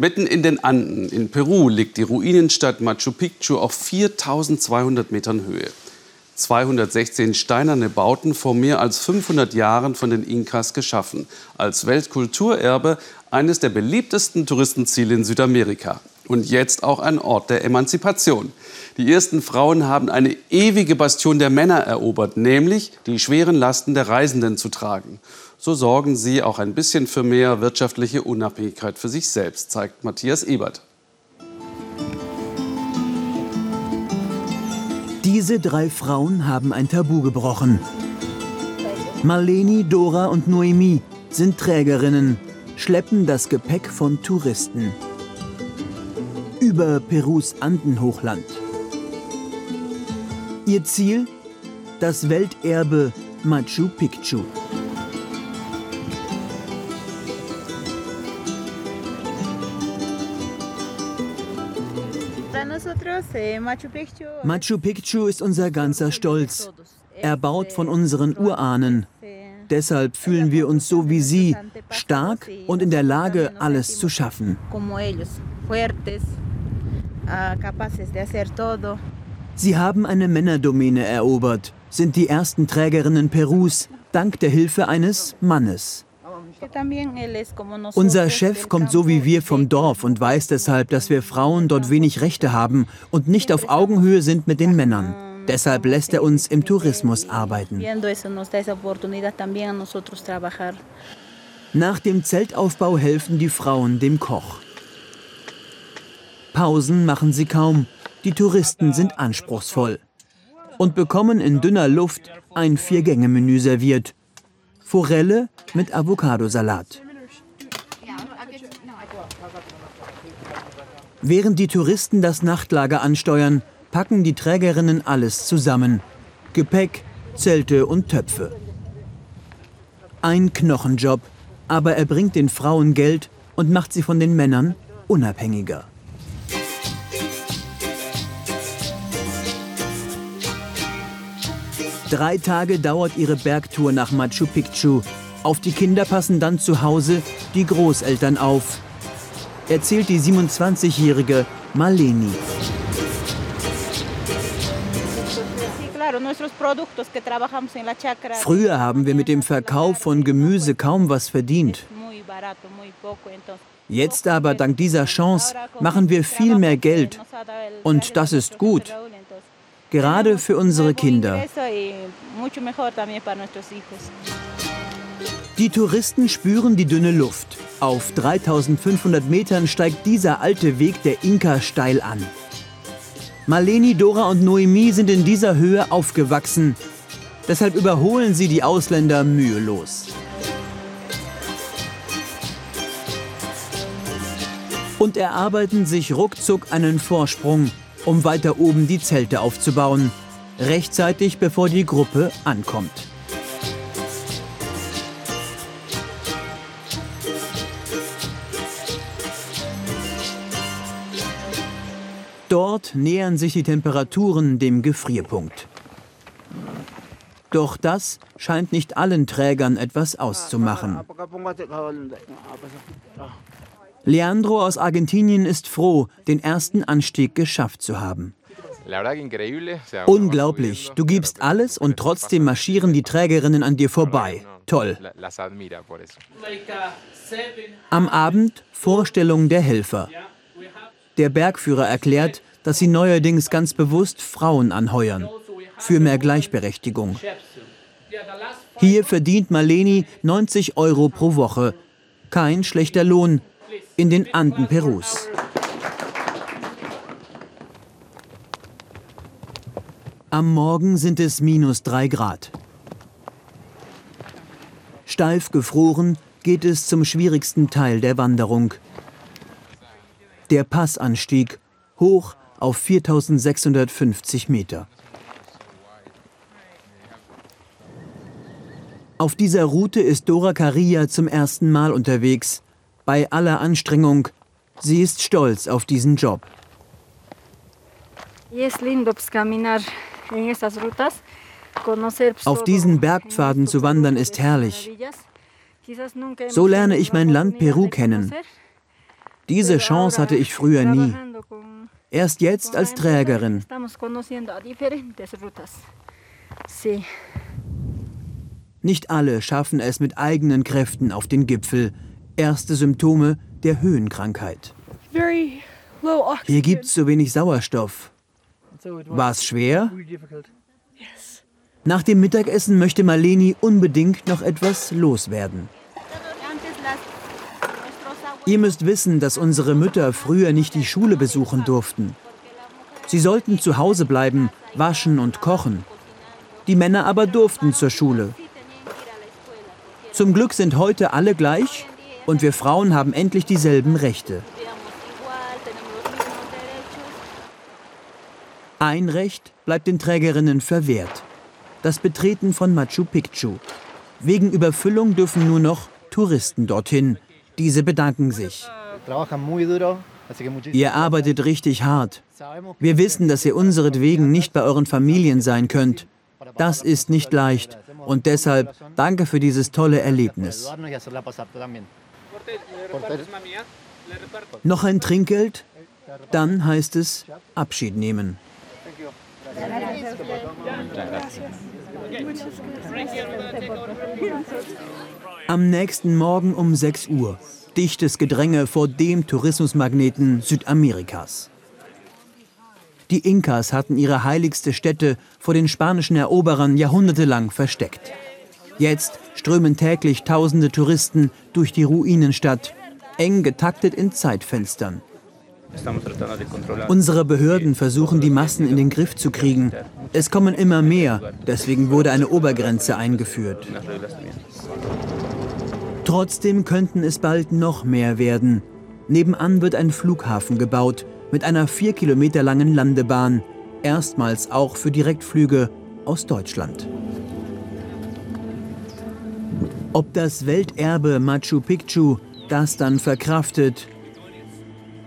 Mitten in den Anden in Peru liegt die Ruinenstadt Machu Picchu auf 4200 Metern Höhe. 216 steinerne Bauten vor mehr als 500 Jahren von den Inkas geschaffen. Als Weltkulturerbe eines der beliebtesten Touristenziele in Südamerika. Und jetzt auch ein Ort der Emanzipation. Die ersten Frauen haben eine ewige Bastion der Männer erobert, nämlich die schweren Lasten der Reisenden zu tragen. So sorgen sie auch ein bisschen für mehr wirtschaftliche Unabhängigkeit für sich selbst, zeigt Matthias Ebert. Diese drei Frauen haben ein Tabu gebrochen. Marleni, Dora und Noemi sind Trägerinnen, schleppen das Gepäck von Touristen. Über Perus Andenhochland. Ihr Ziel? Das Welterbe Machu Picchu. Machu Picchu ist unser ganzer Stolz, erbaut von unseren Urahnen. Deshalb fühlen wir uns so wie sie, stark und in der Lage, alles zu schaffen. Sie haben eine Männerdomäne erobert, sind die ersten Trägerinnen Perus, dank der Hilfe eines Mannes. Unser Chef kommt so wie wir vom Dorf und weiß deshalb, dass wir Frauen dort wenig Rechte haben und nicht auf Augenhöhe sind mit den Männern. Deshalb lässt er uns im Tourismus arbeiten. Nach dem Zeltaufbau helfen die Frauen dem Koch. Pausen machen sie kaum. Die Touristen sind anspruchsvoll und bekommen in dünner Luft ein Vier-Gänge-Menü serviert. Forelle mit Avocadosalat. Während die Touristen das Nachtlager ansteuern, packen die Trägerinnen alles zusammen. Gepäck, Zelte und Töpfe. Ein Knochenjob, aber er bringt den Frauen Geld und macht sie von den Männern unabhängiger. Drei Tage dauert ihre Bergtour nach Machu Picchu. Auf die Kinder passen dann zu Hause die Großeltern auf. Erzählt die 27-jährige Maleni. Früher haben wir mit dem Verkauf von Gemüse kaum was verdient. Jetzt aber, dank dieser Chance, machen wir viel mehr Geld. Und das ist gut gerade für unsere Kinder. Die Touristen spüren die dünne Luft. Auf 3500 Metern steigt dieser alte Weg der Inka steil an. Marleni, Dora und Noemi sind in dieser Höhe aufgewachsen. Deshalb überholen sie die Ausländer mühelos. Und erarbeiten sich ruckzuck einen Vorsprung um weiter oben die Zelte aufzubauen, rechtzeitig bevor die Gruppe ankommt. Dort nähern sich die Temperaturen dem Gefrierpunkt. Doch das scheint nicht allen Trägern etwas auszumachen. Leandro aus Argentinien ist froh, den ersten Anstieg geschafft zu haben. Unglaublich, du gibst alles und trotzdem marschieren die Trägerinnen an dir vorbei. Toll. Am Abend Vorstellung der Helfer. Der Bergführer erklärt, dass sie neuerdings ganz bewusst Frauen anheuern. Für mehr Gleichberechtigung. Hier verdient Marleni 90 Euro pro Woche. Kein schlechter Lohn, in den Anden Perus. Am Morgen sind es minus drei Grad. Steif gefroren geht es zum schwierigsten Teil der Wanderung. Der Passanstieg hoch auf 4650 Meter. Auf dieser Route ist Dora Caria zum ersten Mal unterwegs bei aller Anstrengung. Sie ist stolz auf diesen Job. Auf diesen Bergpfaden zu wandern ist herrlich. So lerne ich mein Land Peru kennen. Diese Chance hatte ich früher nie. Erst jetzt als Trägerin. Nicht alle schaffen es mit eigenen Kräften auf den Gipfel. Erste Symptome der Höhenkrankheit. Hier gibt es zu wenig Sauerstoff. War es schwer? Nach dem Mittagessen möchte Marleni unbedingt noch etwas loswerden. Ihr müsst wissen, dass unsere Mütter früher nicht die Schule besuchen durften. Sie sollten zu Hause bleiben, waschen und kochen. Die Männer aber durften zur Schule. Zum Glück sind heute alle gleich und wir Frauen haben endlich dieselben Rechte. Ein Recht bleibt den Trägerinnen verwehrt. Das Betreten von Machu Picchu. Wegen Überfüllung dürfen nur noch Touristen dorthin. Diese bedanken sich. Ihr arbeitet richtig hart. Wir wissen, dass ihr unseretwegen nicht bei euren Familien sein könnt. Das ist nicht leicht. Und deshalb danke für dieses tolle Erlebnis. Noch ein Trinkgeld? Dann heißt es Abschied nehmen. Am nächsten Morgen um 6 Uhr. Dichtes Gedränge vor dem Tourismusmagneten Südamerikas. Die Inkas hatten ihre heiligste Stätte vor den spanischen Eroberern jahrhundertelang versteckt. Jetzt strömen täglich tausende Touristen durch die Ruinenstadt, eng getaktet in Zeitfenstern. Unsere Behörden versuchen, die Massen in den Griff zu kriegen. Es kommen immer mehr, deswegen wurde eine Obergrenze eingeführt. Trotzdem könnten es bald noch mehr werden. Nebenan wird ein Flughafen gebaut mit einer vier Kilometer langen Landebahn, erstmals auch für Direktflüge aus Deutschland. Ob das Welterbe Machu Picchu das dann verkraftet,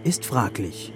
ist fraglich.